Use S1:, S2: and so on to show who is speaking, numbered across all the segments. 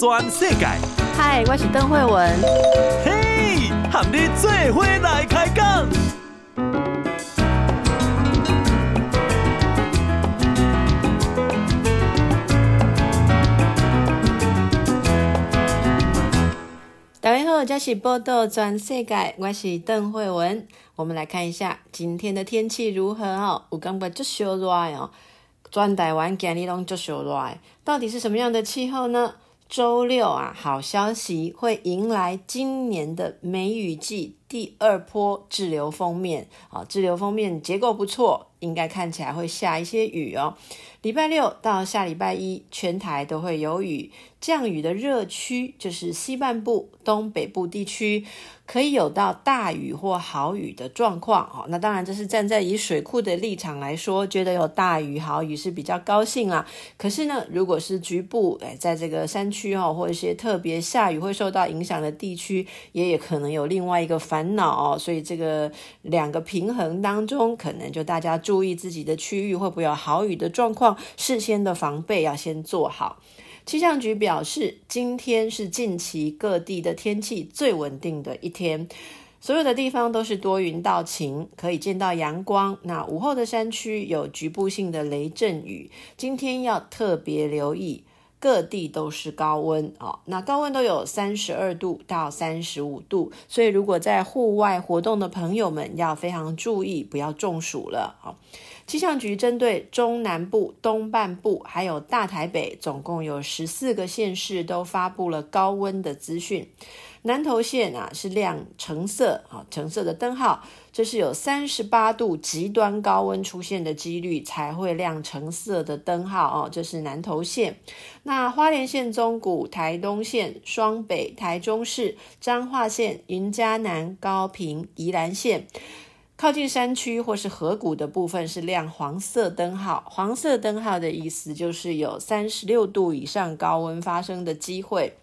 S1: 全世界。
S2: 嗨，我是邓惠文。
S1: 嘿，和你做伙来开讲。
S2: 大家好，这是报道全世界，我是邓惠文。我们来看一下今天的天气如何哦。有感觉就烧热哦，转台湾今日拢就烧热，到底是什么样的气候呢？周六啊，好消息会迎来今年的梅雨季。第二波滞留封面啊，滞留封面结构不错，应该看起来会下一些雨哦。礼拜六到下礼拜一，全台都会有雨。降雨的热区就是西半部、东北部地区，可以有到大雨或豪雨的状况哦。那当然，这是站在以水库的立场来说，觉得有大雨、豪雨是比较高兴啦。可是呢，如果是局部哎，在这个山区哦，或一些特别下雨会受到影响的地区，也也可能有另外一个反烦恼。所以这个两个平衡当中，可能就大家注意自己的区域会不会有豪雨的状况。事先的防备要先做好。气象局表示，今天是近期各地的天气最稳定的一天，所有的地方都是多云到晴，可以见到阳光。那午后的山区有局部性的雷阵雨，今天要特别留意。各地都是高温哦，那高温都有三十二度到三十五度，所以如果在户外活动的朋友们要非常注意，不要中暑了哦。气象局针对中南部、东半部还有大台北，总共有十四个县市都发布了高温的资讯。南投县啊是亮橙色啊，橙色的灯号，这是有三十八度极端高温出现的几率才会亮橙色的灯号哦，这是南投县。那花莲县中古、台东县、双北、台中市、彰化县、云嘉南、高屏、宜兰县，靠近山区或是河谷的部分是亮黄色灯号。黄色灯号的意思就是有三十六度以上高温发生的机会。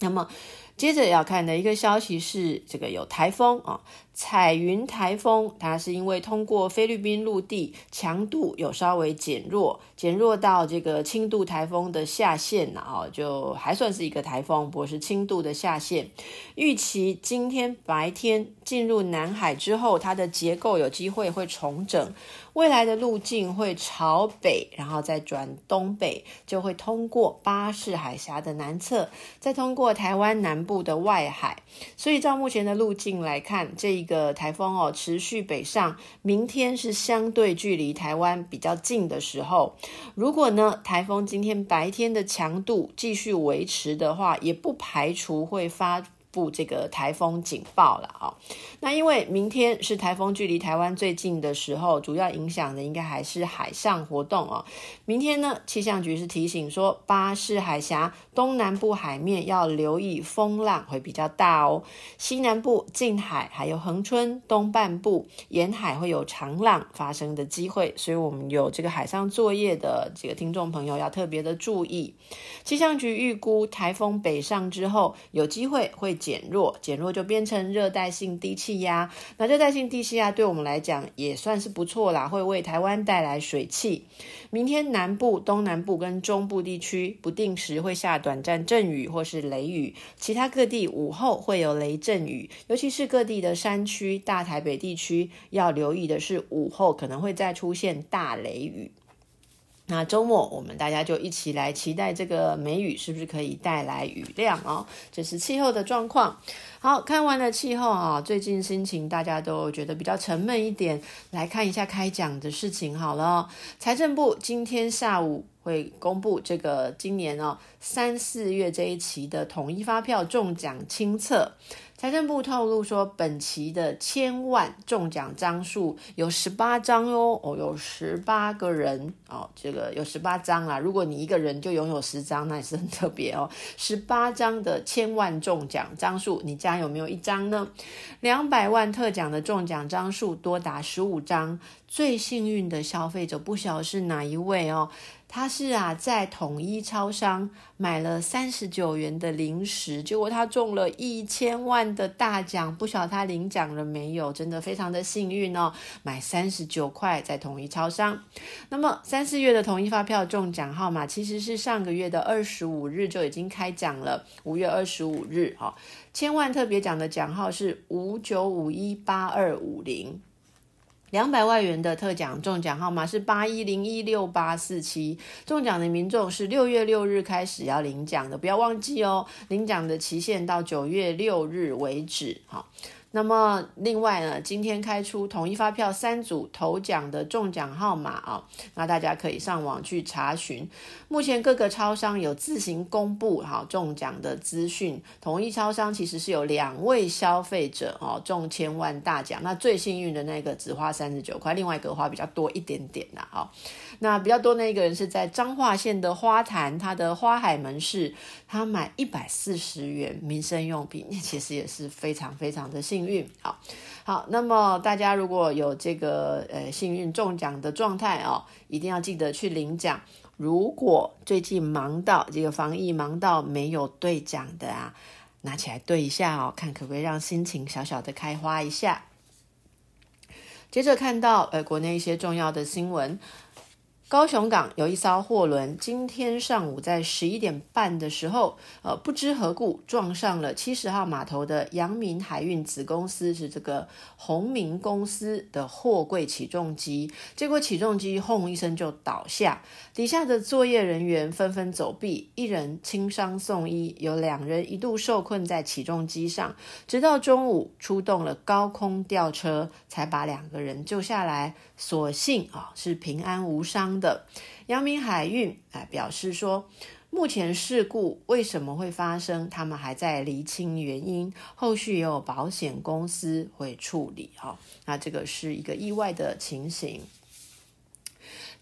S2: 那么。接着要看的一个消息是，这个有台风啊。彩云台风，它是因为通过菲律宾陆地，强度有稍微减弱，减弱到这个轻度台风的下限，然后就还算是一个台风，不过是轻度的下限。预期今天白天进入南海之后，它的结构有机会会重整，未来的路径会朝北，然后再转东北，就会通过巴士海峡的南侧，再通过台湾南部的外海。所以照目前的路径来看，这一个台风哦，持续北上，明天是相对距离台湾比较近的时候。如果呢，台风今天白天的强度继续维持的话，也不排除会发。布这个台风警报了啊！那因为明天是台风距离台湾最近的时候，主要影响的应该还是海上活动哦。明天呢，气象局是提醒说，巴士海峡东南部海面要留意风浪会比较大哦。西南部近海还有恒春东半部沿海会有长浪发生的机会，所以我们有这个海上作业的这个听众朋友要特别的注意。气象局预估台风北上之后，有机会会。减弱，减弱就变成热带性低气压。那热带性低气压对我们来讲也算是不错啦，会为台湾带来水汽。明天南部、东南部跟中部地区不定时会下短暂阵雨或是雷雨，其他各地午后会有雷阵雨，尤其是各地的山区、大台北地区要留意的是午后可能会再出现大雷雨。那周末我们大家就一起来期待这个梅雨是不是可以带来雨量哦？这是气候的状况。好，看完了气候啊，最近心情大家都觉得比较沉闷一点，来看一下开奖的事情好了。财政部今天下午会公布这个今年哦三四月这一期的统一发票中奖清册。财政部透露说，本期的千万中奖张数有十八张哦，哦，有十八个人哦，这个有十八张啦。如果你一个人就拥有十张，那也是很特别哦。十八张的千万中奖张数，你家有没有一张呢？两百万特奖的中奖张数多达十五张，最幸运的消费者不晓得是哪一位哦。他是啊，在统一超商买了三十九元的零食，结果他中了一千万的大奖，不晓得他领奖了没有？真的非常的幸运哦，买三十九块在统一超商。那么三四月的统一发票中奖号码其实是上个月的二十五日就已经开奖了，五月二十五日哈，千万特别奖的奖号是五九五一八二五零。两百万元的特奖中奖号码是八一零一六八四七，中奖的民众是六月六日开始要领奖的，不要忘记哦，领奖的期限到九月六日为止，好。那么另外呢，今天开出统一发票三组头奖的中奖号码啊，那大家可以上网去查询。目前各个超商有自行公布哈中奖的资讯。统一超商其实是有两位消费者哦中千万大奖，那最幸运的那个只花三十九块，另外一个花比较多一点点啦哈。那比较多那个人是在彰化县的花坛，他的花海门市，他买一百四十元民生用品，其实也是非常非常的。幸运，好好，那么大家如果有这个呃幸运中奖的状态哦，一定要记得去领奖。如果最近忙到这个防疫忙到没有兑奖的啊，拿起来兑一下哦，看可不可以让心情小小的开花一下。接着看到呃国内一些重要的新闻。高雄港有一艘货轮，今天上午在十一点半的时候，呃，不知何故撞上了七十号码头的阳明海运子公司，是这个宏明公司的货柜起重机，结果起重机轰一声就倒下，底下的作业人员纷纷走避，一人轻伤送医，有两人一度受困在起重机上，直到中午出动了高空吊车，才把两个人救下来，所幸啊是平安无伤。的阳明海运啊表示说，目前事故为什么会发生，他们还在厘清原因，后续也有保险公司会处理哈。那这个是一个意外的情形。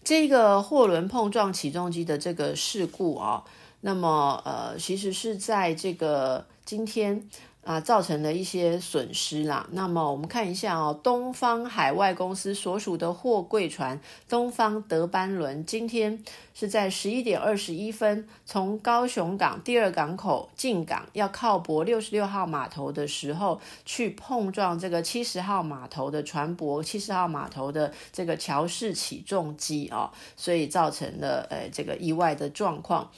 S2: 这个货轮碰撞起重机的这个事故啊，那么呃，其实是在这个今天。啊，造成了一些损失啦。那么我们看一下哦，东方海外公司所属的货柜船“东方德班轮”今天是在十一点二十一分从高雄港第二港口进港，要靠泊六十六号码头的时候，去碰撞这个七十号码头的船舶，七十号码头的这个桥式起重机哦，所以造成了呃这个意外的状况。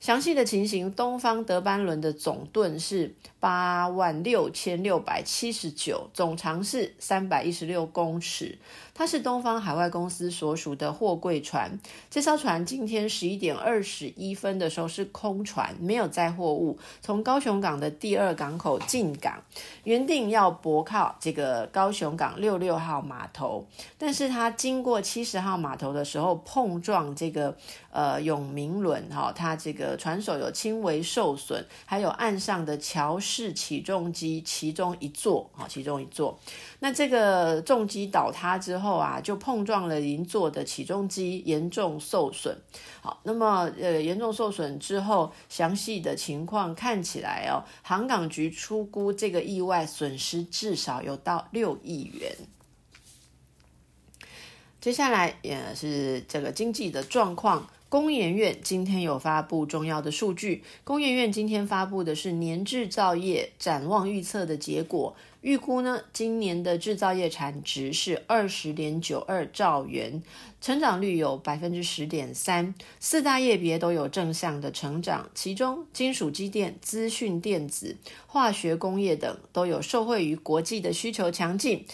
S2: 详细的情形，东方德班轮的总吨是八万六千六百七十九，总长是三百一十六公尺。它是东方海外公司所属的货柜船。这艘船今天十一点二十一分的时候是空船，没有载货物，从高雄港的第二港口进港，原定要泊靠这个高雄港六六号码头，但是它经过七十号码头的时候碰撞这个呃永明轮哈，它这个。船首有轻微受损，还有岸上的桥是起重机其中一座啊，其中一座。那这个重机倒塌之后啊，就碰撞了邻座的起重机，严重受损。好，那么呃，严重受损之后，详细的情况看起来哦，航港局初估这个意外损失至少有到六亿元。接下来也是这个经济的状况。工研院今天有发布重要的数据。工研院今天发布的是年制造业展望预测的结果，预估呢，今年的制造业产值是二十点九二兆元，成长率有百分之十点三，四大业别都有正向的成长，其中金属机电、资讯电子、化学工业等都有受惠于国际的需求强劲，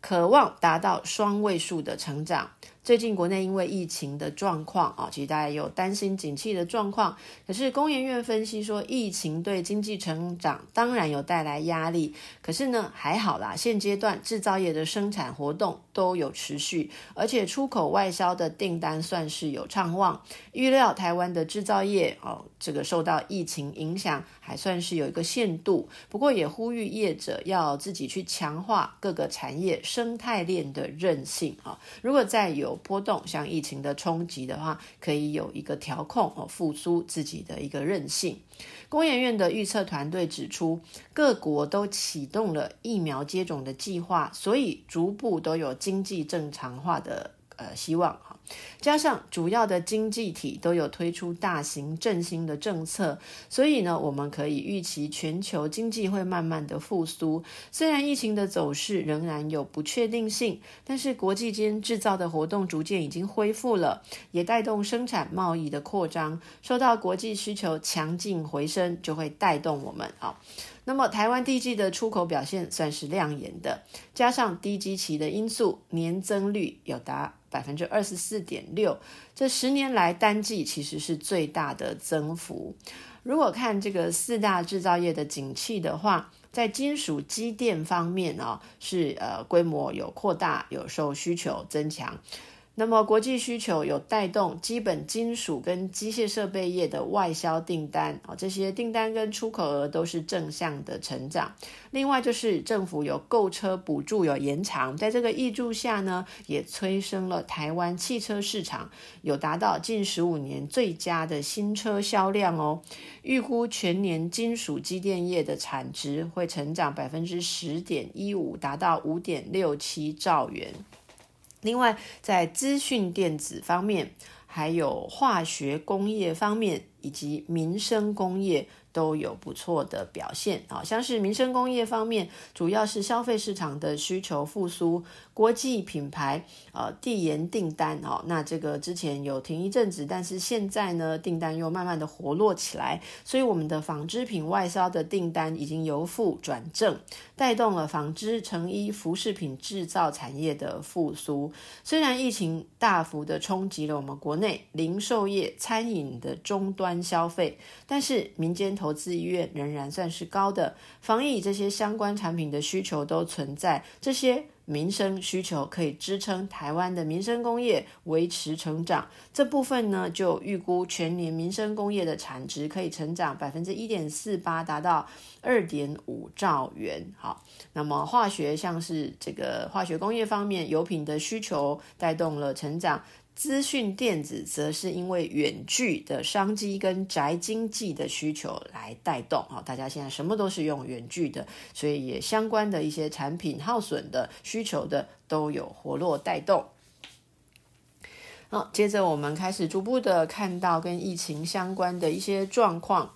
S2: 可望达到双位数的成长。最近国内因为疫情的状况啊，其实大家有担心景气的状况。可是工研院分析说，疫情对经济成长当然有带来压力。可是呢，还好啦，现阶段制造业的生产活动都有持续，而且出口外销的订单算是有畅旺。预料台湾的制造业哦，这个受到疫情影响还算是有一个限度。不过也呼吁业者要自己去强化各个产业生态链的韧性啊。如果再有波动，像疫情的冲击的话，可以有一个调控哦，复苏自己的一个韧性。工研院的预测团队指出，各国都启动了疫苗接种的计划，所以逐步都有经济正常化的呃希望。加上主要的经济体都有推出大型振兴的政策，所以呢，我们可以预期全球经济会慢慢的复苏。虽然疫情的走势仍然有不确定性，但是国际间制造的活动逐渐已经恢复了，也带动生产贸易的扩张。受到国际需求强劲回升，就会带动我们啊。那么台湾第一季的出口表现算是亮眼的，加上低基期的因素，年增率有达百分之二十四点六，这十年来单季其实是最大的增幅。如果看这个四大制造业的景气的话，在金属机电方面哦，是呃规模有扩大，有受需求增强。那么国际需求有带动基本金属跟机械设备业的外销订单啊，这些订单跟出口额都是正向的成长。另外就是政府有购车补助有延长，在这个挹注下呢，也催生了台湾汽车市场有达到近十五年最佳的新车销量哦。预估全年金属机电业的产值会成长百分之十点一五，达到五点六七兆元。另外，在资讯电子方面，还有化学工业方面，以及民生工业。都有不错的表现啊，像是民生工业方面，主要是消费市场的需求复苏，国际品牌呃递延订单哦，那这个之前有停一阵子，但是现在呢订单又慢慢的活络起来，所以我们的纺织品外销的订单已经由负转正，带动了纺织、成衣、服饰品制造产业的复苏。虽然疫情大幅的冲击了我们国内零售业、餐饮的终端消费，但是民间投资意愿仍然算是高的，防疫这些相关产品的需求都存在，这些民生需求可以支撑台湾的民生工业维持成长。这部分呢，就预估全年民生工业的产值可以成长百分之一点四八，达到二点五兆元。好，那么化学像是这个化学工业方面，油品的需求带动了成长。资讯电子则是因为远距的商机跟宅经济的需求来带动啊，大家现在什么都是用远距的，所以也相关的一些产品耗损的需求的都有活络带动。好，接着我们开始逐步的看到跟疫情相关的一些状况。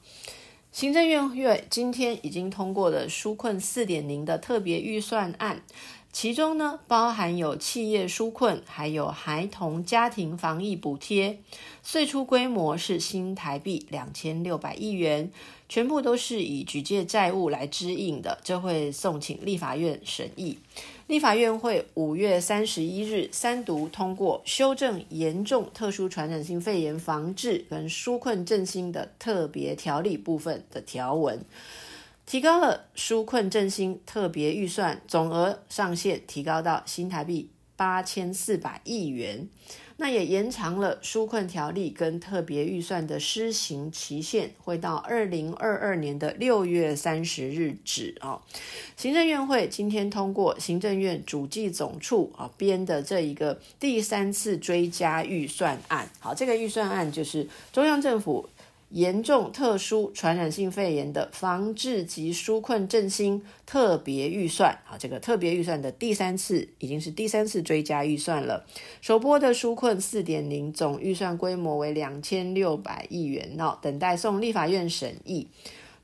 S2: 行政院院今天已经通过了纾困四点零的特别预算案。其中呢，包含有企业纾困，还有孩童家庭防疫补贴，最初规模是新台币两千六百亿元，全部都是以举借债务来支应的，这会送请立法院审议。立法院会五月三十一日三读通过修正严重特殊传染性肺炎防治跟纾困振兴的特别条例部分的条文。提高了纾困振兴特别预算总额上限，提高到新台币八千四百亿元。那也延长了纾困条例跟特别预算的施行期限，会到二零二二年的六月三十日止啊。行政院会今天通过行政院主计总处啊编的这一个第三次追加预算案。好，这个预算案就是中央政府。严重特殊传染性肺炎的防治及纾困振兴特别预算，好，这个特别预算的第三次已经是第三次追加预算了。首波的纾困四点零总预算规模为两千六百亿元，哦，等待送立法院审议。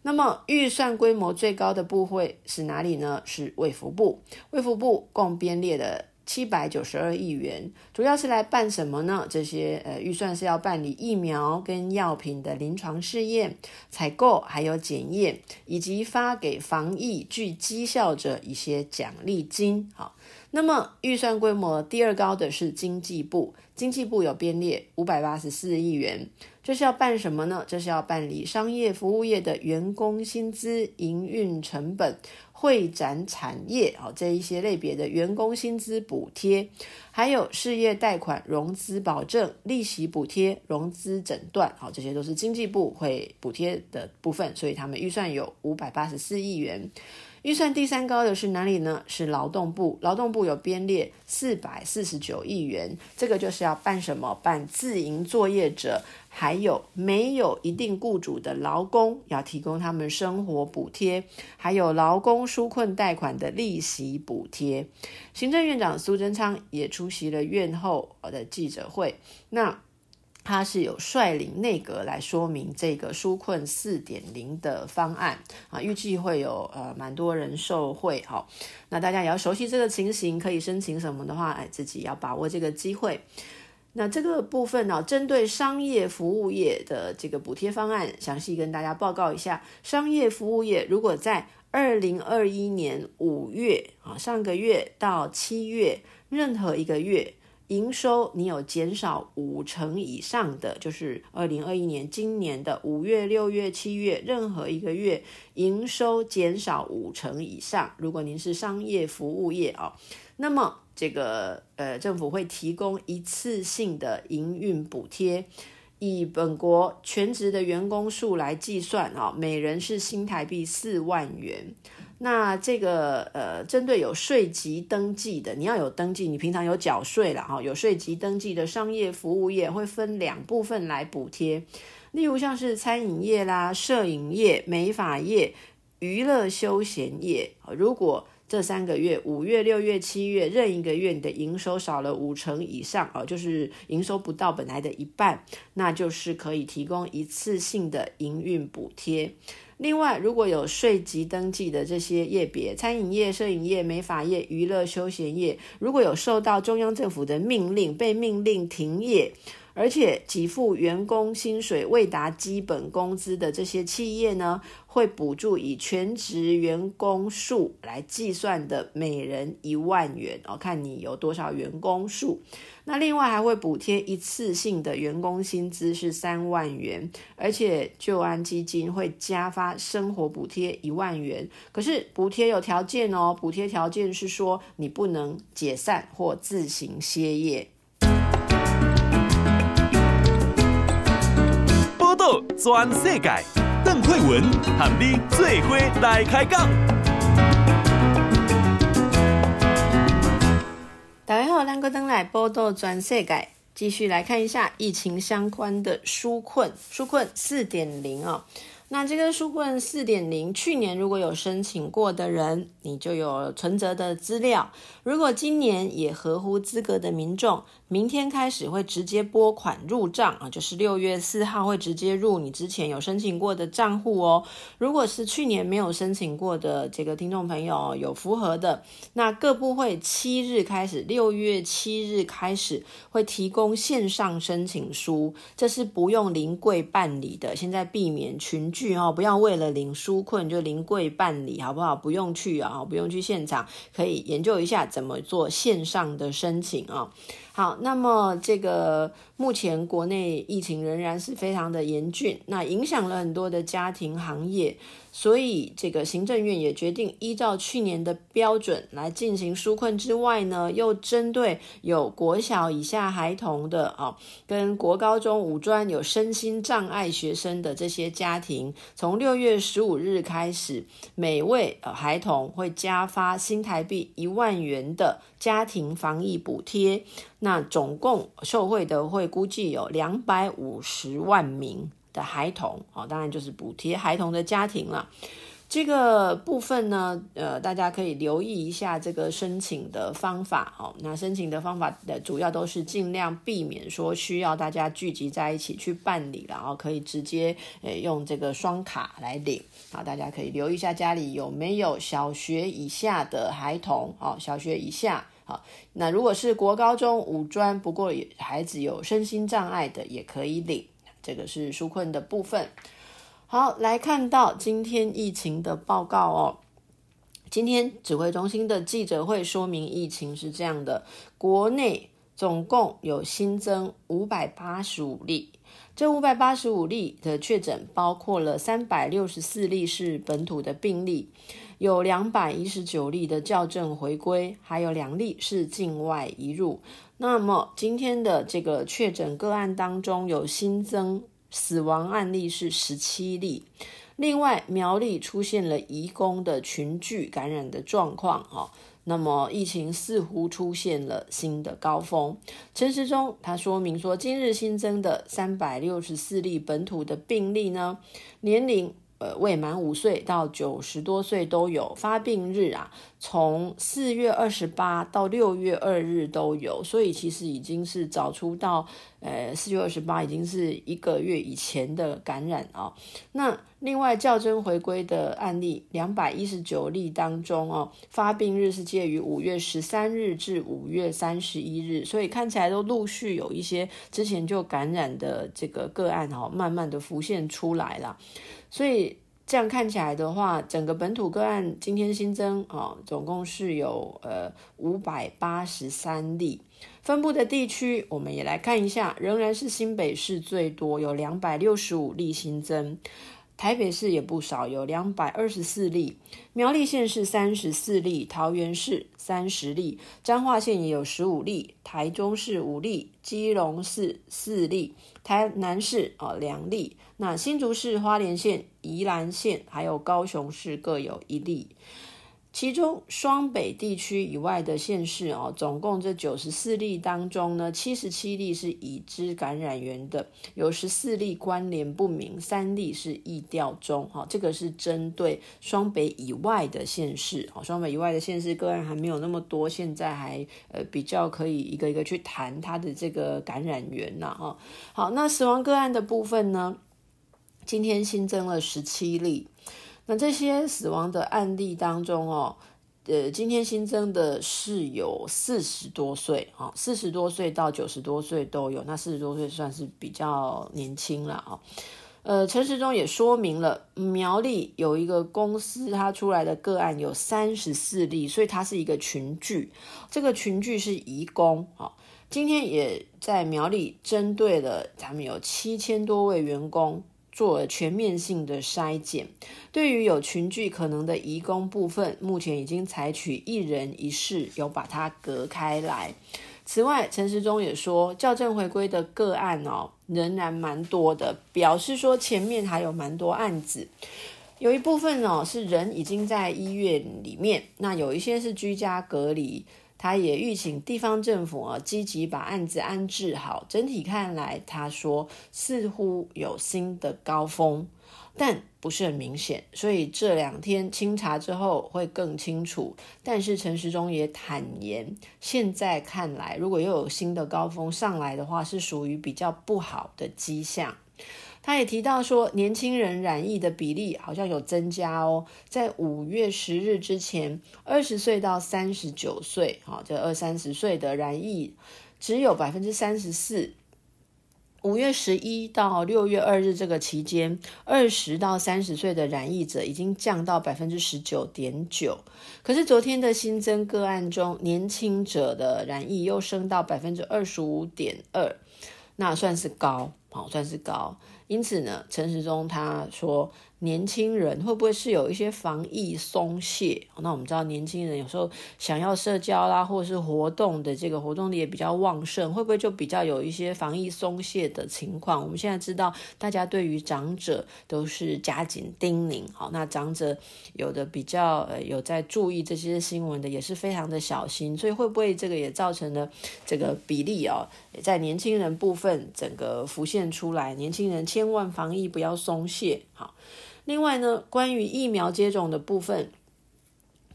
S2: 那么预算规模最高的部会是哪里呢？是卫福部，卫福部共编列的。七百九十二亿元，主要是来办什么呢？这些呃预算是要办理疫苗跟药品的临床试验、采购，还有检验，以及发给防疫具绩效者一些奖励金。好，那么预算规模第二高的是经济部，经济部有编列五百八十四亿元。这是要办什么呢？这是要办理商业服务业的员工薪资、营运成本。会展产业啊，这一些类别的员工薪资补贴，还有事业贷款融资保证、利息补贴、融资诊断，好，这些都是经济部会补贴的部分，所以他们预算有五百八十四亿元。预算第三高的是哪里呢？是劳动部，劳动部有编列四百四十九亿元，这个就是要办什么？办自营作业者，还有没有一定雇主的劳工，要提供他们生活补贴，还有劳工纾困贷款的利息补贴。行政院长苏贞昌也出席了院后的记者会，那。他是有率领内阁来说明这个纾困四点零的方案啊，预计会有呃蛮多人受惠哈、哦。那大家也要熟悉这个情形，可以申请什么的话，哎，自己要把握这个机会。那这个部分呢、针对商业服务业的这个补贴方案，详细跟大家报告一下。商业服务业如果在二零二一年五月啊，上个月到七月任何一个月。营收你有减少五成以上的，就是二零二一年今年的五月、六月、七月任何一个月营收减少五成以上，如果您是商业服务业哦，那么这个呃政府会提供一次性的营运补贴，以本国全职的员工数来计算啊，每人是新台币四万元。那这个呃，针对有税籍登记的，你要有登记，你平常有缴税了哈，有税籍登记的商业服务业会分两部分来补贴，例如像是餐饮业啦、摄影业、美发业、娱乐休闲业，如果这三个月五月、六月、七月任一个月你的营收少了五成以上哦，就是营收不到本来的一半，那就是可以提供一次性的营运补贴。另外，如果有税籍登记的这些业别，餐饮业、摄影业、美发业、娱乐休闲业，如果有受到中央政府的命令，被命令停业，而且给付员工薪水未达基本工资的这些企业呢，会补助以全职员工数来计算的每人一万元哦，看你有多少员工数。那另外还会补贴一次性的员工薪资是三万元，而且就安基金会加发生活补贴一万元。可是补贴有条件哦，补贴条件是说你不能解散或自行歇业。
S1: 报道全世界，邓惠文和你最伙来开讲。
S2: 大家好，兰哥登来报道全世界，继续来看一下疫情相关的纾困，纾困四点零啊。那这个纾困四点零，去年如果有。申请过的人，你就有。存折的资料。如果今年也合乎资格的民众，明天开始会直接拨款入账啊，就是六月四号会直接入你之前有申请过的账户哦。如果是去年没有申请过的这个听众朋友有符合的，那各部会七日开始，六月七日开始会提供线上申请书，这是不用临柜办理的。现在避免群聚哦，不要为了领书困就临柜办理，好不好？不用去啊，不用去现场，可以研究一下怎么做线上的申请啊。好，那么这个目前国内疫情仍然是非常的严峻，那影响了很多的家庭行业。所以，这个行政院也决定依照去年的标准来进行纾困之外呢，又针对有国小以下孩童的啊，跟国高中五专有身心障碍学生的这些家庭，从六月十五日开始，每位呃孩童会加发新台币一万元的家庭防疫补贴，那总共受惠的会估计有两百五十万名。的孩童哦，当然就是补贴孩童的家庭了。这个部分呢，呃，大家可以留意一下这个申请的方法哦。那申请的方法的主要都是尽量避免说需要大家聚集在一起去办理，然后可以直接诶用这个双卡来领。好，大家可以留意一下家里有没有小学以下的孩童哦，小学以下。好，那如果是国高中五专，不过孩子有身心障碍的也可以领。这个是纾困的部分。好，来看到今天疫情的报告哦。今天指挥中心的记者会说明疫情是这样的：国内总共有新增五百八十五例，这五百八十五例的确诊包括了三百六十四例是本土的病例，有两百一十九例的校正回归，还有两例是境外移入。那么今天的这个确诊个案当中，有新增死亡案例是十七例，另外，苗栗出现了移工的群聚感染的状况，哈，那么疫情似乎出现了新的高峰。陈时中他说明说，今日新增的三百六十四例本土的病例呢，年龄。呃，未满五岁到九十多岁都有发病日啊，从四月二十八到六月二日都有，所以其实已经是找出到呃四月二十八已经是一个月以前的感染、哦。那另外校正回归的案例两百一十九例当中哦，发病日是介于五月十三日至五月三十一日，所以看起来都陆续有一些之前就感染的这个个案哦，慢慢的浮现出来了。所以这样看起来的话，整个本土个案今天新增啊，总共是有呃五百八十三例。分布的地区我们也来看一下，仍然是新北市最多，有两百六十五例新增。台北市也不少，有两百二十四例；苗栗县是三十四例，桃园市三十例，彰化县也有十五例，台中市五例，基隆市四例，台南市啊两例，那新竹市、花莲县、宜兰县还有高雄市各有一例。其中双北地区以外的县市哦，总共这九十四例当中呢，七十七例是已知感染源的，有十四例关联不明，三例是疫调中。哈，这个是针对双北以外的县市。哦，双北以外的县市个案还没有那么多，现在还呃比较可以一个一个去谈它的这个感染源呐。哈，好，那死亡个案的部分呢，今天新增了十七例。那这些死亡的案例当中哦，呃，今天新增的是有四十多岁，啊，四十多岁到九十多岁都有。那四十多岁算是比较年轻了啊。呃，陈时中也说明了，苗栗有一个公司，它出来的个案有三十四例，所以它是一个群聚。这个群聚是移工，啊，今天也在苗栗针对了他们有七千多位员工。做了全面性的筛检，对于有群聚可能的移工部分，目前已经采取一人一室，有把它隔开来。此外，陈时中也说，校正回归的个案哦，仍然蛮多的，表示说前面还有蛮多案子，有一部分哦是人已经在医院里面，那有一些是居家隔离。他也预请地方政府啊，积极把案子安置好。整体看来，他说似乎有新的高峰，但不是很明显，所以这两天清查之后会更清楚。但是陈时中也坦言，现在看来，如果又有新的高峰上来的话，是属于比较不好的迹象。他也提到说，年轻人染疫的比例好像有增加哦。在五月十日之前，二十岁到三十九岁，哈，这二三十岁的染疫只有百分之三十四。五月十一到六月二日这个期间，二十到三十岁的染疫者已经降到百分之十九点九。可是昨天的新增个案中，年轻者的染疫又升到百分之二十五点二，那算是高，好，算是高。因此呢，陈时中他说，年轻人会不会是有一些防疫松懈？那我们知道，年轻人有时候想要社交啦，或者是活动的这个活动力也比较旺盛，会不会就比较有一些防疫松懈的情况？我们现在知道，大家对于长者都是加紧叮咛，好，那长者有的比较呃有在注意这些新闻的，也是非常的小心，所以会不会这个也造成了这个比例哦，在年轻人部分整个浮现出来，年轻人。千万防疫不要松懈。好，另外呢，关于疫苗接种的部分，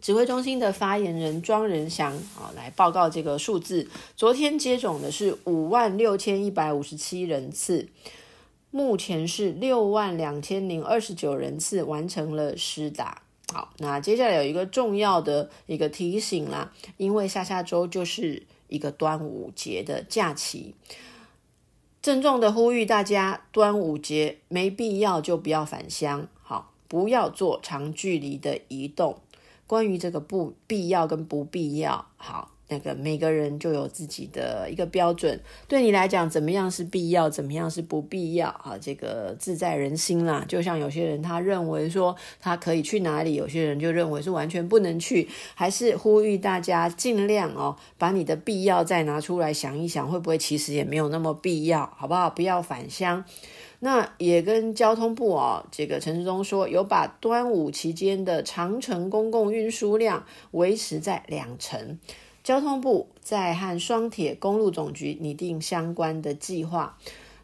S2: 指挥中心的发言人庄人祥啊来报告这个数字。昨天接种的是五万六千一百五十七人次，目前是六万两千零二十九人次完成了施打。好，那接下来有一个重要的一个提醒啦，因为下下周就是一个端午节的假期。郑重的呼吁大家，端午节没必要就不要返乡，不要做长距离的移动。关于这个不必要跟不必要，好，那个每个人就有自己的一个标准，对你来讲怎么样是必要，怎么样是不必要啊？这个自在人心啦。就像有些人他认为说他可以去哪里，有些人就认为是完全不能去。还是呼吁大家尽量哦，把你的必要再拿出来想一想，会不会其实也没有那么必要，好不好？不要返乡。那也跟交通部哦，这个陈时中说，有把端午期间的长程公共运输量维持在两成。交通部在和双铁公路总局拟定相关的计划。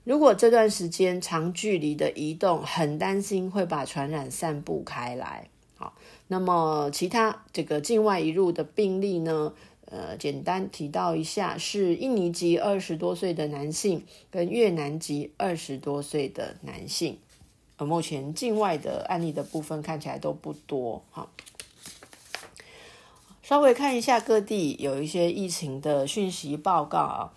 S2: 如果这段时间长距离的移动，很担心会把传染散布开来。好，那么其他这个境外移入的病例呢？呃，简单提到一下，是印尼籍二十多岁的男性跟越南籍二十多岁的男性。呃目前境外的案例的部分看起来都不多。哈。稍微看一下各地有一些疫情的讯息报告啊，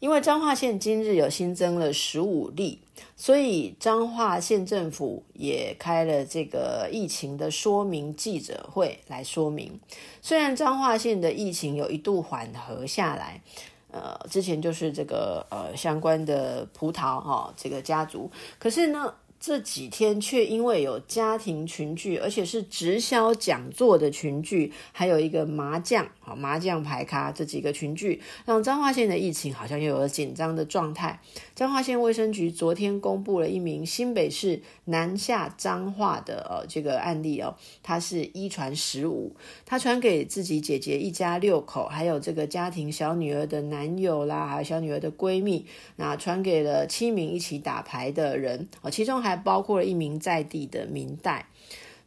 S2: 因为彰化县今日有新增了十五例，所以彰化县政府也开了这个疫情的说明记者会来说明。虽然彰化县的疫情有一度缓和下来，呃，之前就是这个呃相关的葡萄哈这个家族，可是呢。这几天却因为有家庭群聚，而且是直销讲座的群聚，还有一个麻将啊麻将牌咖这几个群聚，让彰化县的疫情好像又有了紧张的状态。彰化县卫生局昨天公布了一名新北市南下彰化的呃这个案例哦，他是一传十五，他传给自己姐姐一家六口，还有这个家庭小女儿的男友啦，还有小女儿的闺蜜，那传给了七名一起打牌的人哦，其中还。还包括了一名在地的明代，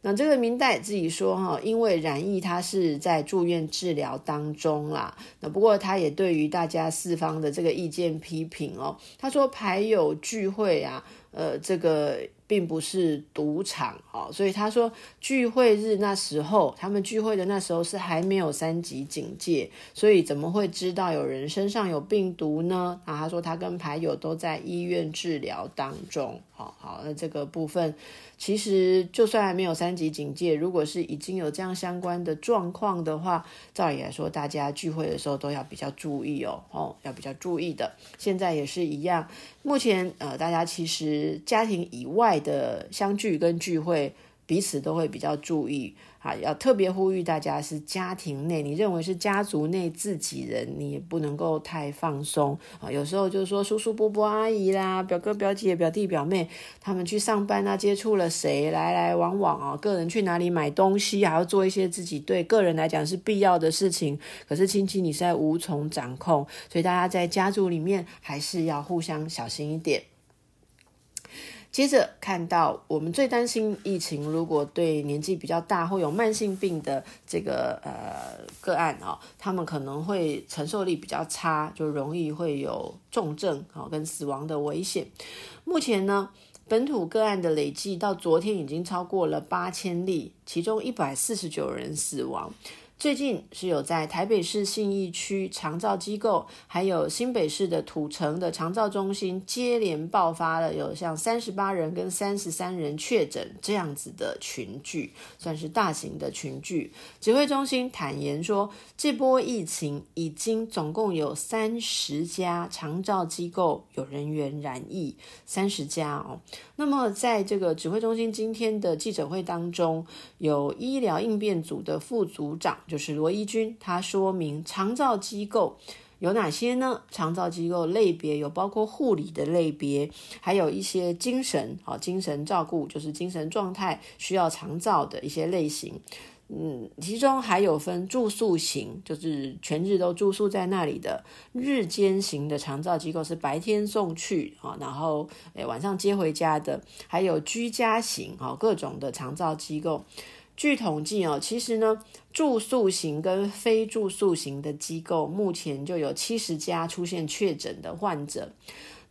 S2: 那这个明代自己说哈，因为染疫，他是在住院治疗当中啦。那不过他也对于大家四方的这个意见批评哦，他说牌友聚会啊，呃，这个。并不是赌场哦，所以他说聚会日那时候，他们聚会的那时候是还没有三级警戒，所以怎么会知道有人身上有病毒呢？啊，他说他跟牌友都在医院治疗当中，好好，那这个部分其实就算还没有三级警戒，如果是已经有这样相关的状况的话，照理来说大家聚会的时候都要比较注意哦，哦，要比较注意的。现在也是一样，目前呃，大家其实家庭以外。的相聚跟聚会，彼此都会比较注意啊，要特别呼吁大家是家庭内，你认为是家族内自己人，你也不能够太放松啊。有时候就是说叔叔伯伯阿姨啦，表哥表姐表弟表妹，他们去上班啊，接触了谁，来来往往啊，个人去哪里买东西，还要做一些自己对个人来讲是必要的事情，可是亲戚你实在无从掌控，所以大家在家族里面还是要互相小心一点。接着看到我们最担心疫情，如果对年纪比较大或有慢性病的这个呃个案啊，他们可能会承受力比较差，就容易会有重症啊跟死亡的危险。目前呢，本土个案的累计到昨天已经超过了八千例，其中一百四十九人死亡。最近是有在台北市信义区长照机构，还有新北市的土城的长照中心接连爆发了有像三十八人跟三十三人确诊这样子的群聚，算是大型的群聚。指挥中心坦言说，这波疫情已经总共有三十家长照机构有人员染疫，三十家哦。那么在这个指挥中心今天的记者会当中，有医疗应变组的副组长。就是罗一军，他说明长照机构有哪些呢？长照机构类别有包括护理的类别，还有一些精神啊，精神照顾，就是精神状态需要长照的一些类型。嗯，其中还有分住宿型，就是全日都住宿在那里的；日间型的长照机构是白天送去啊，然后诶晚上接回家的；还有居家型啊，各种的长照机构。据统计哦，其实呢，住宿型跟非住宿型的机构，目前就有七十家出现确诊的患者。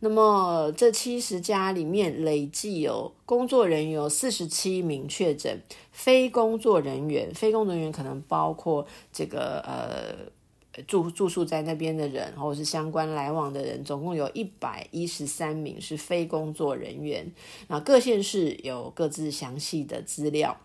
S2: 那么这七十家里面，累计有工作人员有四十七名确诊，非工作人员，非工作人员可能包括这个呃住住宿在那边的人，或者是相关来往的人，总共有一百一十三名是非工作人员。那各县市有各自详细的资料。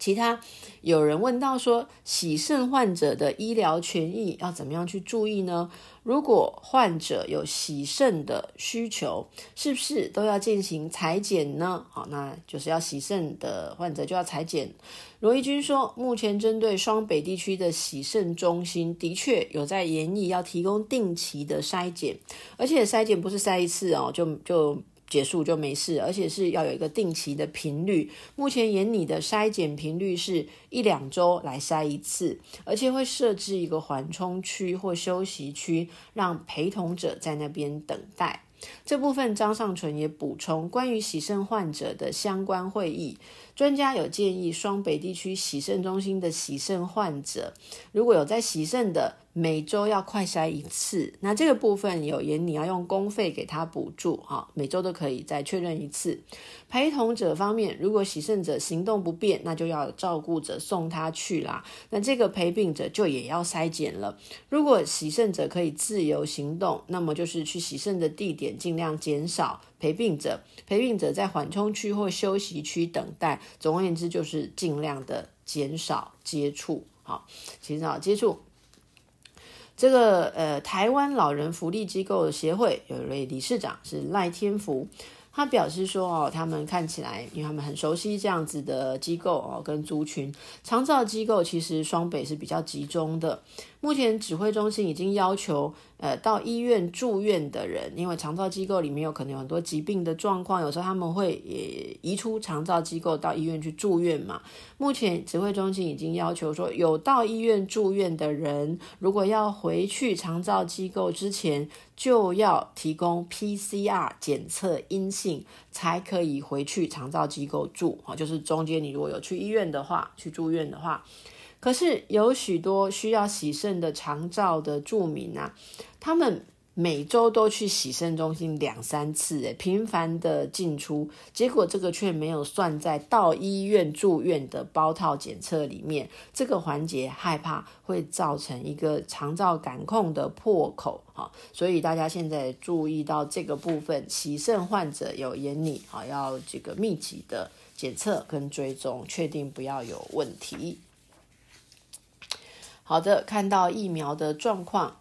S2: 其他有人问到说，洗肾患者的医疗权益要怎么样去注意呢？如果患者有洗肾的需求，是不是都要进行裁剪呢？好，那就是要洗肾的患者就要裁剪。罗一军说，目前针对双北地区的洗肾中心，的确有在研议要提供定期的筛检，而且筛检不是筛一次哦，就就。结束就没事，而且是要有一个定期的频率。目前眼里的筛检频率是一两周来筛一次，而且会设置一个缓冲区或休息区，让陪同者在那边等待。这部分张上淳也补充，关于洗肾患者的相关会议，专家有建议，双北地区洗肾中心的洗肾患者，如果有在洗肾的。每周要快筛一次，那这个部分有言你要用公费给他补助哈，每周都可以再确认一次。陪同者方面，如果洗肾者行动不便，那就要照顾者送他去啦。那这个陪病者就也要筛检了。如果洗肾者可以自由行动，那么就是去洗肾的地点尽量减少陪病者，陪病者在缓冲区或休息区等待。总而言之，就是尽量的减少接触，好，减少接触。这个呃，台湾老人福利机构协会有一位理事长是赖天福，他表示说哦，他们看起来，因为他们很熟悉这样子的机构哦，跟族群长照机构，其实双北是比较集中的。目前指挥中心已经要求，呃，到医院住院的人，因为长照机构里面有可能有很多疾病的状况，有时候他们会也移出长照机构到医院去住院嘛。目前指挥中心已经要求说，有到医院住院的人，如果要回去长照机构之前，就要提供 PCR 检测阴性，才可以回去长照机构住。哈，就是中间你如果有去医院的话，去住院的话。可是有许多需要洗肾的长照的住民啊，他们每周都去洗肾中心两三次，诶，频繁的进出，结果这个却没有算在到医院住院的包套检测里面，这个环节害怕会造成一个长照感控的破口啊，所以大家现在注意到这个部分，洗肾患者有研拟啊，要这个密集的检测跟追踪，确定不要有问题。好的，看到疫苗的状况，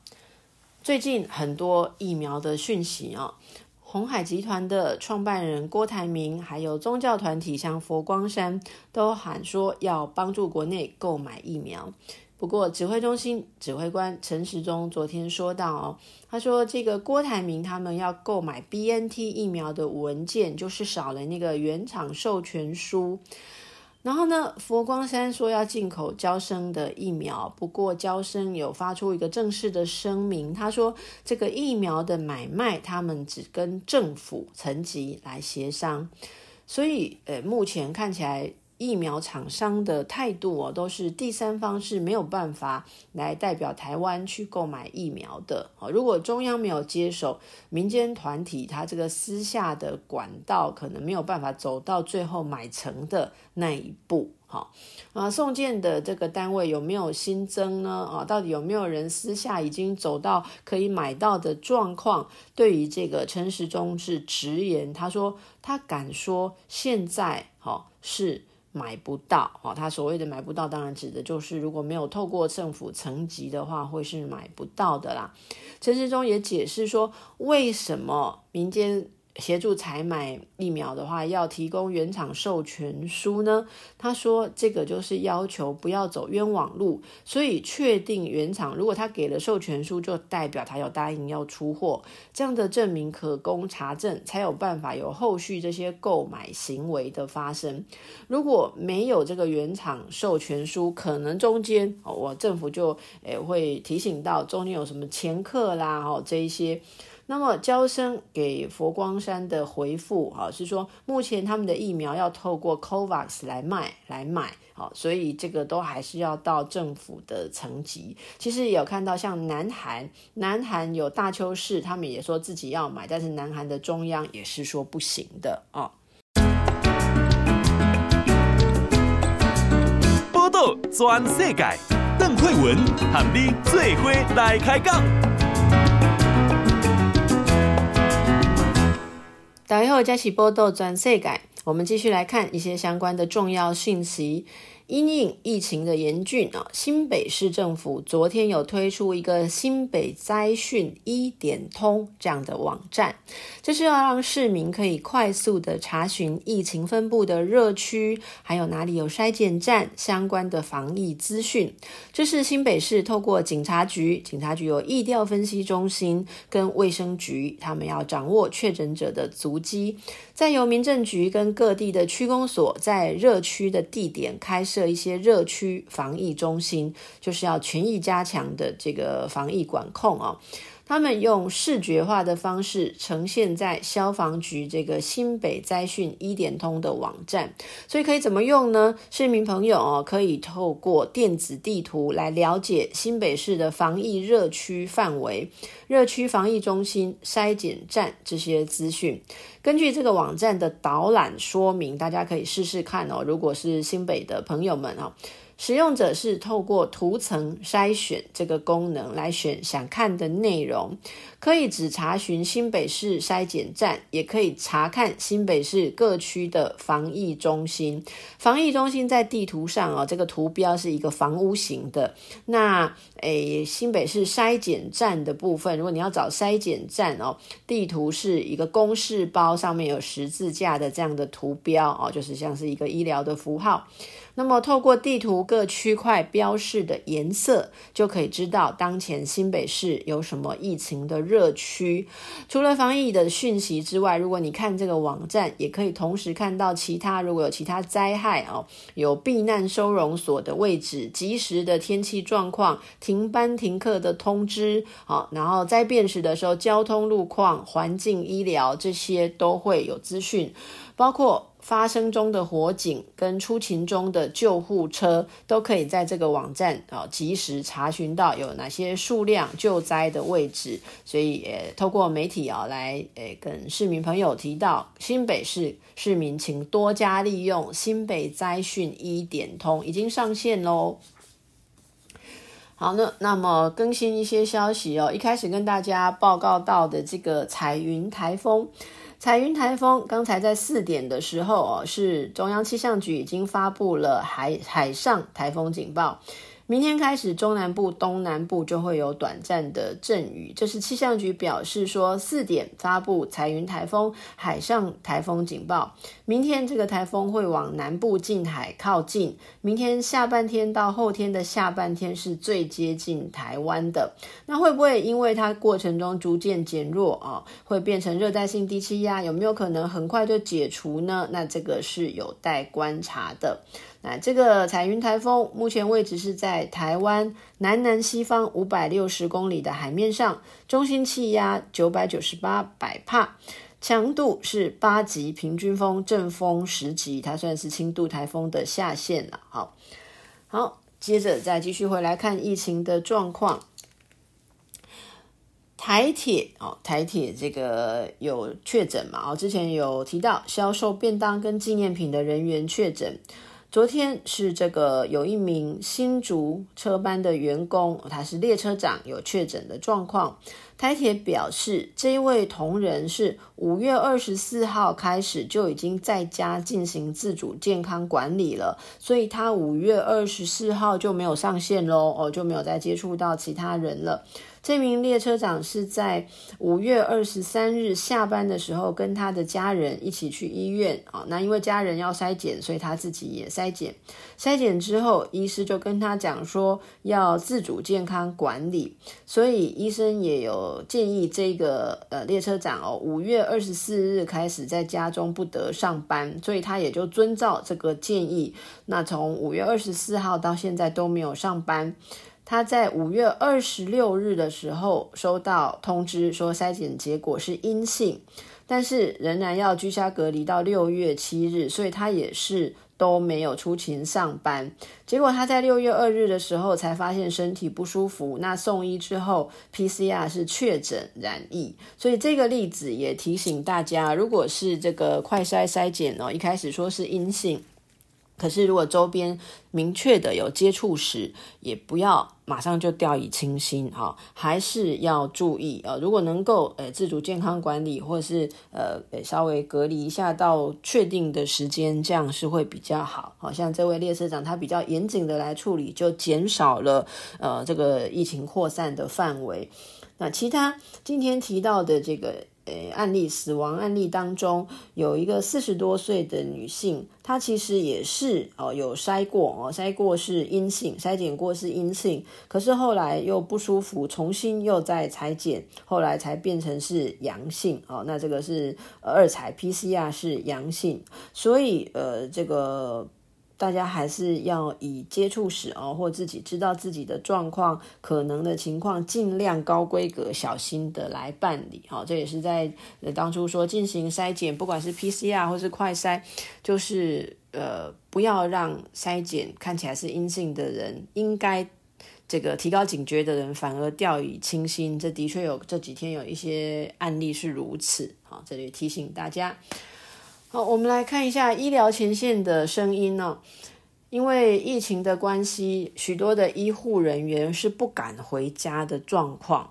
S2: 最近很多疫苗的讯息啊，鸿海集团的创办人郭台铭，还有宗教团体像佛光山，都喊说要帮助国内购买疫苗。不过，指挥中心指挥官陈时中昨天说到哦，他说这个郭台铭他们要购买 BNT 疫苗的文件，就是少了那个原厂授权书。然后呢，佛光山说要进口交生的疫苗，不过交生有发出一个正式的声明，他说这个疫苗的买卖，他们只跟政府层级来协商，所以呃，目前看起来。疫苗厂商的态度哦，都是第三方是没有办法来代表台湾去购买疫苗的哦。如果中央没有接手，民间团体他这个私下的管道可能没有办法走到最后买成的那一步。好啊，送件的这个单位有没有新增呢？啊，到底有没有人私下已经走到可以买到的状况？对于这个陈时中是直言，他说他敢说现在好是。买不到哦，他所谓的买不到，当然指的就是如果没有透过政府层级的话，会是买不到的啦。陈世忠也解释说，为什么民间。协助采买疫苗的话，要提供原厂授权书呢？他说这个就是要求不要走冤枉路，所以确定原厂如果他给了授权书，就代表他有答应要出货，这样的证明可供查证，才有办法有后续这些购买行为的发生。如果没有这个原厂授权书，可能中间我政府就诶会提醒到中间有什么前客啦，哦这一些。那么，交生给佛光山的回复啊，是说目前他们的疫苗要透过 COVAX 来卖来买，好，所以这个都还是要到政府的层级。其实也有看到像南韩，南韩有大邱市，他们也说自己要买，但是南韩的中央也是说不行的啊。
S1: 报道全世界，邓惠文和你做伙来开讲。
S2: 大家好，这是报道全世界。我们继续来看一些相关的重要讯息。因应疫情的严峻啊，新北市政府昨天有推出一个新北灾讯一点通这样的网站，这是要让市民可以快速的查询疫情分布的热区，还有哪里有筛检站相关的防疫资讯。这是新北市透过警察局，警察局有疫调分析中心跟卫生局，他们要掌握确诊者的足迹，再由民政局跟各地的区公所在热区的地点开设。的一些热区防疫中心，就是要全意加强的这个防疫管控啊。他们用视觉化的方式呈现在消防局这个新北灾讯一点通的网站，所以可以怎么用呢？市民朋友哦，可以透过电子地图来了解新北市的防疫热区范围、热区防疫中心、筛检站这些资讯。根据这个网站的导览说明，大家可以试试看哦。如果是新北的朋友们哦。使用者是透过图层筛选这个功能来选想看的内容，可以只查询新北市筛检站，也可以查看新北市各区的防疫中心。防疫中心在地图上哦，这个图标是一个房屋型的。那诶，新北市筛检站的部分，如果你要找筛检站哦，地图是一个公式包，上面有十字架的这样的图标哦，就是像是一个医疗的符号。那么，透过地图各区块标示的颜色，就可以知道当前新北市有什么疫情的热区。除了防疫的讯息之外，如果你看这个网站，也可以同时看到其他如果有其他灾害哦，有避难收容所的位置、即时的天气状况、停班停课的通知，好，然后灾变时的时候，交通路况、环境、医疗这些都会有资讯，包括。发生中的火警跟出勤中的救护车都可以在这个网站啊及时查询到有哪些数量救灾的位置，所以也透过媒体啊来诶跟市民朋友提到，新北市市民请多加利用新北灾讯一点通已经上线喽。好，那那么更新一些消息哦，一开始跟大家报告到的这个彩云台风。彩云台风刚才在四点的时候哦，是中央气象局已经发布了海海上台风警报。明天开始，中南部、东南部就会有短暂的阵雨。这是气象局表示说，四点发布彩云台风、海上台风警报。明天这个台风会往南部近海靠近。明天下半天到后天的下半天是最接近台湾的。那会不会因为它过程中逐渐减弱啊，会变成热带性低气压？有没有可能很快就解除呢？那这个是有待观察的。那这个彩云台风目前位置是在台湾南南西方五百六十公里的海面上，中心气压九百九十八百帕，强度是八级平均风，阵风十级，它算是轻度台风的下限了。好，好，接着再继续回来看疫情的状况。台铁哦，台铁这个有确诊嘛？哦，之前有提到销售便当跟纪念品的人员确诊。昨天是这个有一名新竹车班的员工，他是列车长，有确诊的状况。台铁表示，这一位同仁是五月二十四号开始就已经在家进行自主健康管理了，所以他五月二十四号就没有上线喽，哦，就没有再接触到其他人了。这名列车长是在五月二十三日下班的时候，跟他的家人一起去医院啊。那因为家人要筛检，所以他自己也筛检。筛检之后，医师就跟他讲说要自主健康管理，所以医生也有建议这个呃列车长哦，五月二十四日开始在家中不得上班，所以他也就遵照这个建议。那从五月二十四号到现在都没有上班。他在五月二十六日的时候收到通知，说筛检结果是阴性，但是仍然要居家隔离到六月七日，所以他也是都没有出勤上班。结果他在六月二日的时候才发现身体不舒服，那送医之后 PCR 是确诊染疫，所以这个例子也提醒大家，如果是这个快筛筛检哦，一开始说是阴性。可是，如果周边明确的有接触史，也不要马上就掉以轻心哈，还是要注意啊。如果能够呃自主健康管理，或是呃稍微隔离一下到确定的时间，这样是会比较好。好像这位列车长他比较严谨的来处理，就减少了呃这个疫情扩散的范围。那其他今天提到的这个。诶，案例死亡案例当中有一个四十多岁的女性，她其实也是哦有筛过哦，筛过是阴性，筛检过是阴性，可是后来又不舒服，重新又再采检，后来才变成是阳性哦。那这个是二采 PCR 是阳性，所以呃这个。大家还是要以接触史哦，或自己知道自己的状况、可能的情况，尽量高规格、小心的来办理。好，这也是在当初说进行筛检，不管是 PCR 或是快筛，就是呃，不要让筛检看起来是阴性的人，应该这个提高警觉的人，反而掉以轻心。这的确有这几天有一些案例是如此。好，这里提醒大家。好，我们来看一下医疗前线的声音哦。因为疫情的关系，许多的医护人员是不敢回家的状况，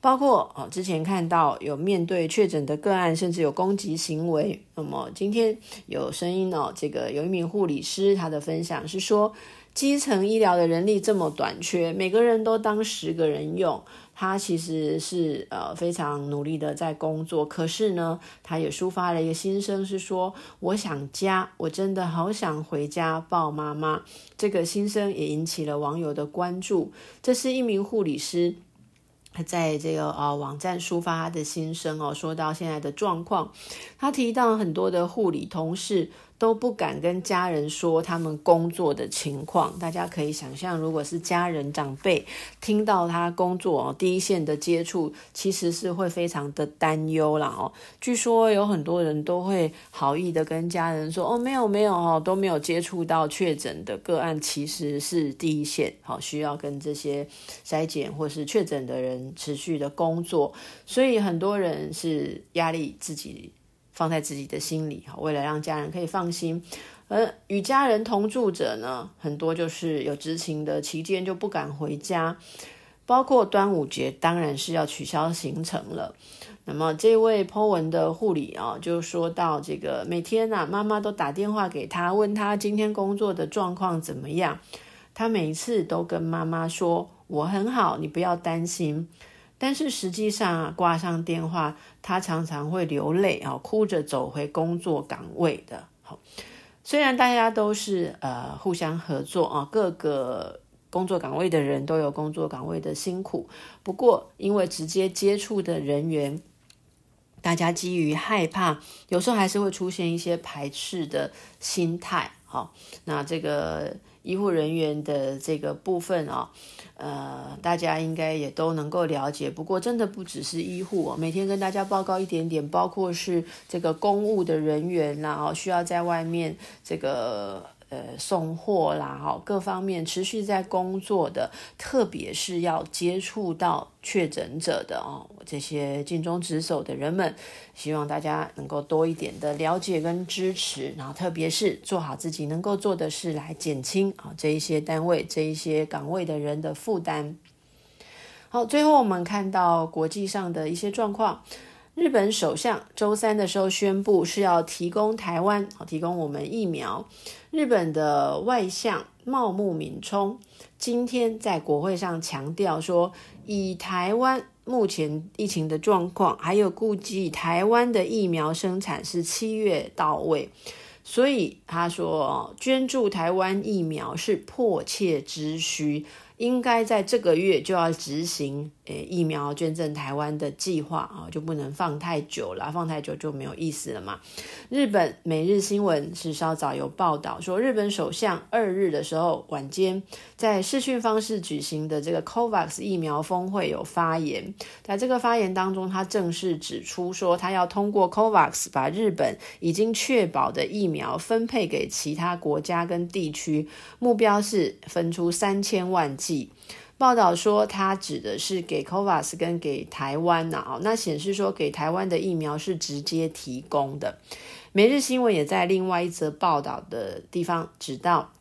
S2: 包括哦，之前看到有面对确诊的个案，甚至有攻击行为。那么今天有声音哦，这个有一名护理师，他的分享是说，基层医疗的人力这么短缺，每个人都当十个人用。他其实是呃非常努力的在工作，可是呢，他也抒发了一个心声，是说我想家，我真的好想回家抱妈妈。这个心声也引起了网友的关注。这是一名护理师，在这个呃网站抒发他的心声哦，说到现在的状况，他提到很多的护理同事。都不敢跟家人说他们工作的情况，大家可以想象，如果是家人长辈听到他工作哦第一线的接触，其实是会非常的担忧啦哦。据说有很多人都会好意的跟家人说：“哦，没有没有哦，都没有接触到确诊的个案，其实是第一线，好需要跟这些筛检或是确诊的人持续的工作，所以很多人是压力自己。”放在自己的心里，为了让家人可以放心。而与家人同住者呢，很多就是有执勤的期间就不敢回家，包括端午节，当然是要取消行程了。那么这位 Po 文的护理啊，就说到这个每天啊，妈妈都打电话给他，问他今天工作的状况怎么样。他每次都跟妈妈说：“我很好，你不要担心。”但是实际上啊，挂上电话，他常常会流泪啊，哭着走回工作岗位的。好，虽然大家都是呃互相合作啊，各个工作岗位的人都有工作岗位的辛苦，不过因为直接接触的人员，大家基于害怕，有时候还是会出现一些排斥的心态。好，那这个医护人员的这个部分啊。呃，大家应该也都能够了解。不过，真的不只是医护哦，每天跟大家报告一点点，包括是这个公务的人员然后，需要在外面这个。呃，送货啦，哈，各方面持续在工作的，特别是要接触到确诊者的哦，这些尽忠职守的人们，希望大家能够多一点的了解跟支持，然后特别是做好自己能够做的事，来减轻啊这一些单位、这一些岗位的人的负担。好，最后我们看到国际上的一些状况。日本首相周三的时候宣布是要提供台湾，提供我们疫苗。日本的外相茂木敏充今天在国会上强调说，以台湾目前疫情的状况，还有估计台湾的疫苗生产是七月到位，所以他说捐助台湾疫苗是迫切之需。应该在这个月就要执行诶疫苗捐赠台湾的计划啊，就不能放太久了，放太久就没有意思了嘛。日本每日新闻是稍早有报道说，日本首相二日的时候晚间在视讯方式举行的这个 COVAX 疫苗峰会有发言，在这个发言当中，他正式指出说，他要通过 COVAX 把日本已经确保的疫苗分配给其他国家跟地区，目标是分出三千万报道说，它指的是给 COVAX 跟给台湾呐，哦，那显示说给台湾的疫苗是直接提供的。每日新闻也在另外一则报道的地方指到，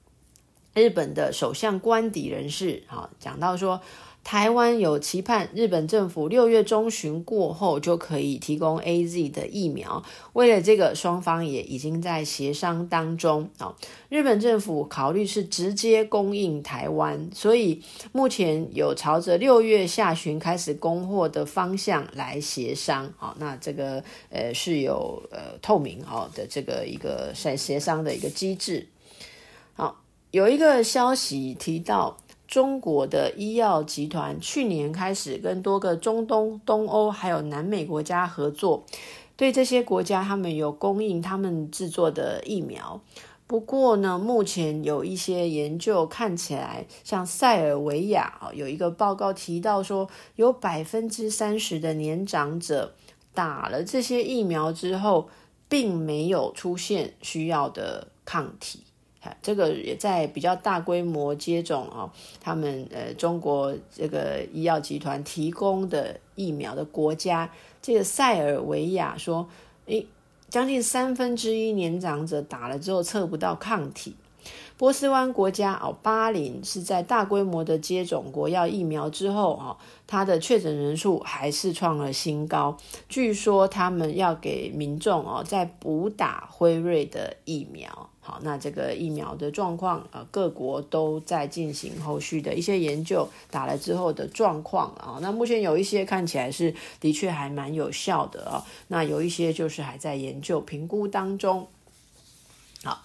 S2: 日本的首相官邸人士，好，讲到说。台湾有期盼，日本政府六月中旬过后就可以提供 AZ 的疫苗。为了这个，双方也已经在协商当中啊。日本政府考虑是直接供应台湾，所以目前有朝着六月下旬开始供货的方向来协商。好，那这个呃是有呃透明好的这个一个协协商的一个机制。好，有一个消息提到。中国的医药集团去年开始跟多个中东、东欧还有南美国家合作，对这些国家他们有供应他们制作的疫苗。不过呢，目前有一些研究看起来，像塞尔维亚啊，有一个报告提到说，有百分之三十的年长者打了这些疫苗之后，并没有出现需要的抗体。这个也在比较大规模接种哦，他们呃中国这个医药集团提供的疫苗的国家，这个塞尔维亚说，诶，将近三分之一年长者打了之后测不到抗体。波斯湾国家哦，巴林是在大规模的接种国药疫苗之后哦，它的确诊人数还是创了新高。据说他们要给民众哦在补打辉瑞的疫苗。好，那这个疫苗的状况，呃，各国都在进行后续的一些研究，打了之后的状况啊。那目前有一些看起来是的确还蛮有效的啊，那有一些就是还在研究评估当中。好，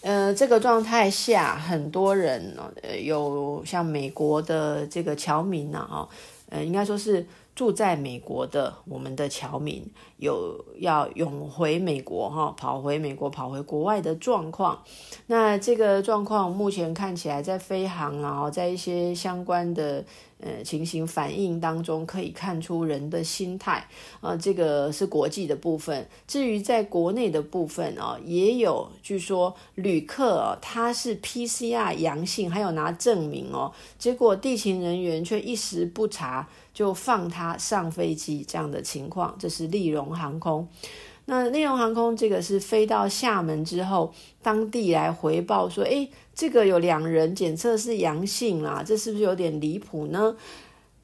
S2: 呃，这个状态下，很多人呢，呃，有像美国的这个侨民呐，啊，呃，应该说是。住在美国的我们的侨民有要涌回美国哈，跑回美国、跑回国外的状况。那这个状况目前看起来，在飞航啊，在一些相关的呃情形反应当中，可以看出人的心态啊。这个是国际的部分。至于在国内的部分啊，也有据说旅客，他是 PCR 阳性，还有拿证明哦，结果地勤人员却一时不查。就放他上飞机这样的情况，这是立荣航空。那立荣航空这个是飞到厦门之后，当地来回报说，诶，这个有两人检测是阳性啦，这是不是有点离谱呢？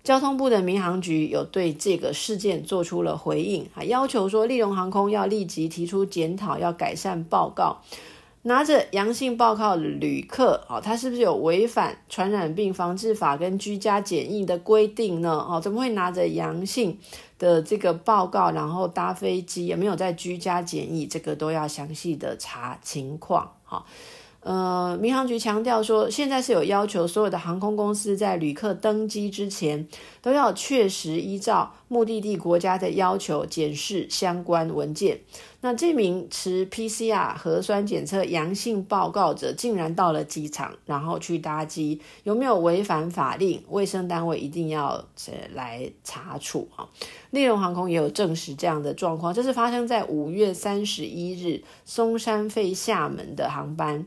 S2: 交通部的民航局有对这个事件做出了回应，啊，要求说立荣航空要立即提出检讨，要改善报告。拿着阳性报告的旅客，哦，他是不是有违反传染病防治法跟居家检疫的规定呢？哦，怎么会拿着阳性的这个报告，然后搭飞机，也没有在居家检疫？这个都要详细的查情况，哈。呃，民航局强调说，现在是有要求，所有的航空公司在旅客登机之前，都要确实依照目的地国家的要求检视相关文件。那这名持 PCR 核酸检测阳性报告者，竟然到了机场，然后去搭机，有没有违反法令？卫生单位一定要来查处啊！立荣航空也有证实这样的状况，这是发生在五月三十一日松山飞厦门的航班。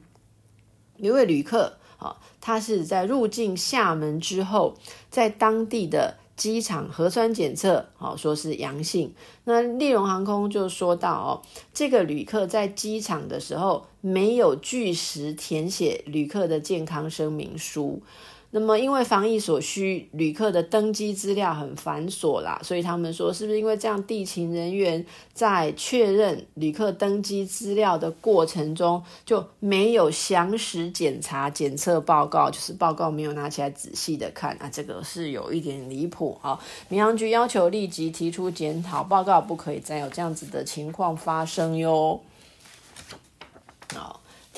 S2: 一位旅客，啊，他是在入境厦门之后，在当地的机场核酸检测，好，说是阳性。那立荣航空就说到，哦，这个旅客在机场的时候没有据实填写旅客的健康声明书。那么，因为防疫所需，旅客的登机资料很繁琐啦，所以他们说，是不是因为这样，地勤人员在确认旅客登机资料的过程中，就没有详实检查检测报告，就是报告没有拿起来仔细的看啊，这个是有一点离谱啊。民航局要求立即提出检讨报告，不可以再有这样子的情况发生哟。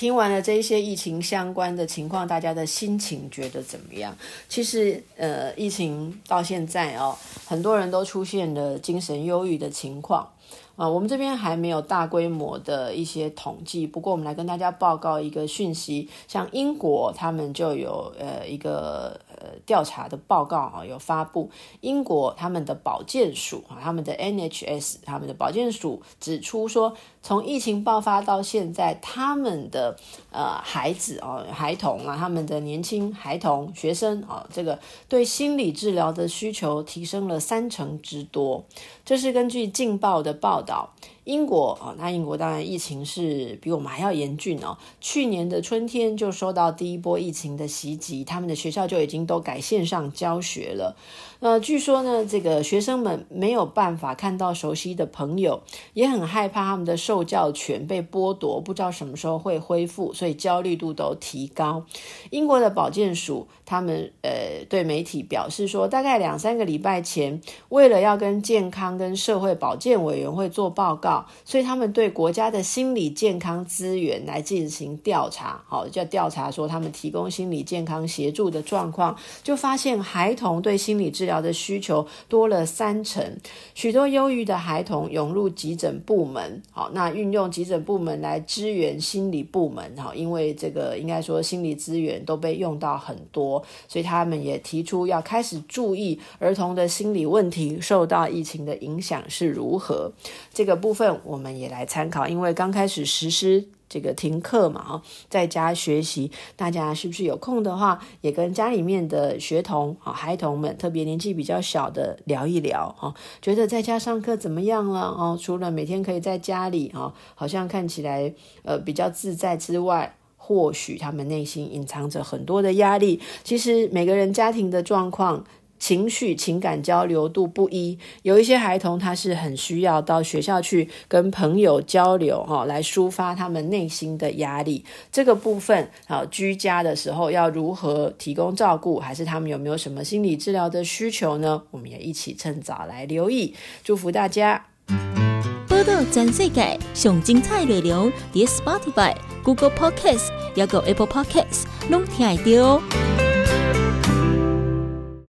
S2: 听完了这一些疫情相关的情况，大家的心情觉得怎么样？其实，呃，疫情到现在哦，很多人都出现了精神忧郁的情况。啊，我们这边还没有大规模的一些统计，不过我们来跟大家报告一个讯息，像英国他们就有呃一个呃调查的报告啊，有发布，英国他们的保健署啊，他们的 NHS 他们的保健署指出说，从疫情爆发到现在，他们的呃孩子哦、孩童啊，他们的年轻孩童、学生啊，这个对心理治疗的需求提升了三成之多，这是根据《镜报》的报道。英国啊，那英国当然疫情是比我们还要严峻哦。去年的春天就受到第一波疫情的袭击，他们的学校就已经都改线上教学了。呃，据说呢，这个学生们没有办法看到熟悉的朋友，也很害怕他们的受教权被剥夺，不知道什么时候会恢复，所以焦虑度都提高。英国的保健署他们呃对媒体表示说，大概两三个礼拜前，为了要跟健康跟社会保健委员会做报告。所以他们对国家的心理健康资源来进行调查，好，就调查说他们提供心理健康协助的状况，就发现孩童对心理治疗的需求多了三成，许多忧郁的孩童涌入急诊部门，好，那运用急诊部门来支援心理部门，好，因为这个应该说心理资源都被用到很多，所以他们也提出要开始注意儿童的心理问题受到疫情的影响是如何，这个部分。我们也来参考，因为刚开始实施这个停课嘛，哈，在家学习，大家是不是有空的话，也跟家里面的学童啊、孩童们，特别年纪比较小的聊一聊，哈，觉得在家上课怎么样了？哦，除了每天可以在家里，哈，好像看起来呃比较自在之外，或许他们内心隐藏着很多的压力。其实每个人家庭的状况。情绪、情感交流度不一，有一些孩童他是很需要到学校去跟朋友交流，哈，来抒发他们内心的压力。这个部分，啊，居家的时候要如何提供照顾，还是他们有没有什么心理治疗的需求呢？我们也一起趁早来留意，祝福大家。
S3: 报道全世界上精彩内容，在 Spotify、Google Podcasts，还有 Apple Podcasts，拢听得到。